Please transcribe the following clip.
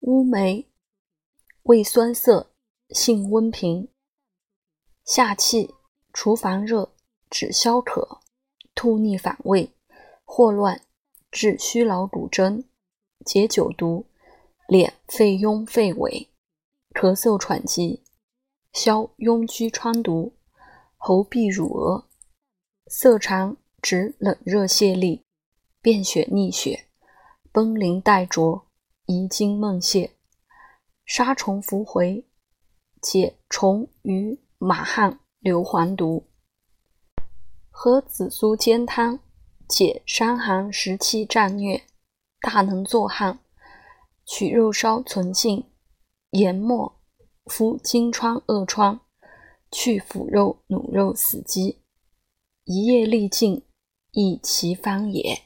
乌梅，味酸涩，性温平，下气，除烦热，止消渴，吐逆反胃，霍乱，治虚劳骨蒸，解酒毒，敛肺痈肺痿，咳嗽喘急，消痈疽疮毒，喉痹乳额，涩肠，止冷热泄痢，便血逆血，崩淋带浊。遗精梦泄，杀虫伏回，解虫鱼马汗硫磺毒。喝紫苏煎汤，解伤寒时气战疟，大能作汗。取肉烧存性，研末敷金疮恶疮，去腐肉、卤肉死鸡，一夜力尽，亦其方也。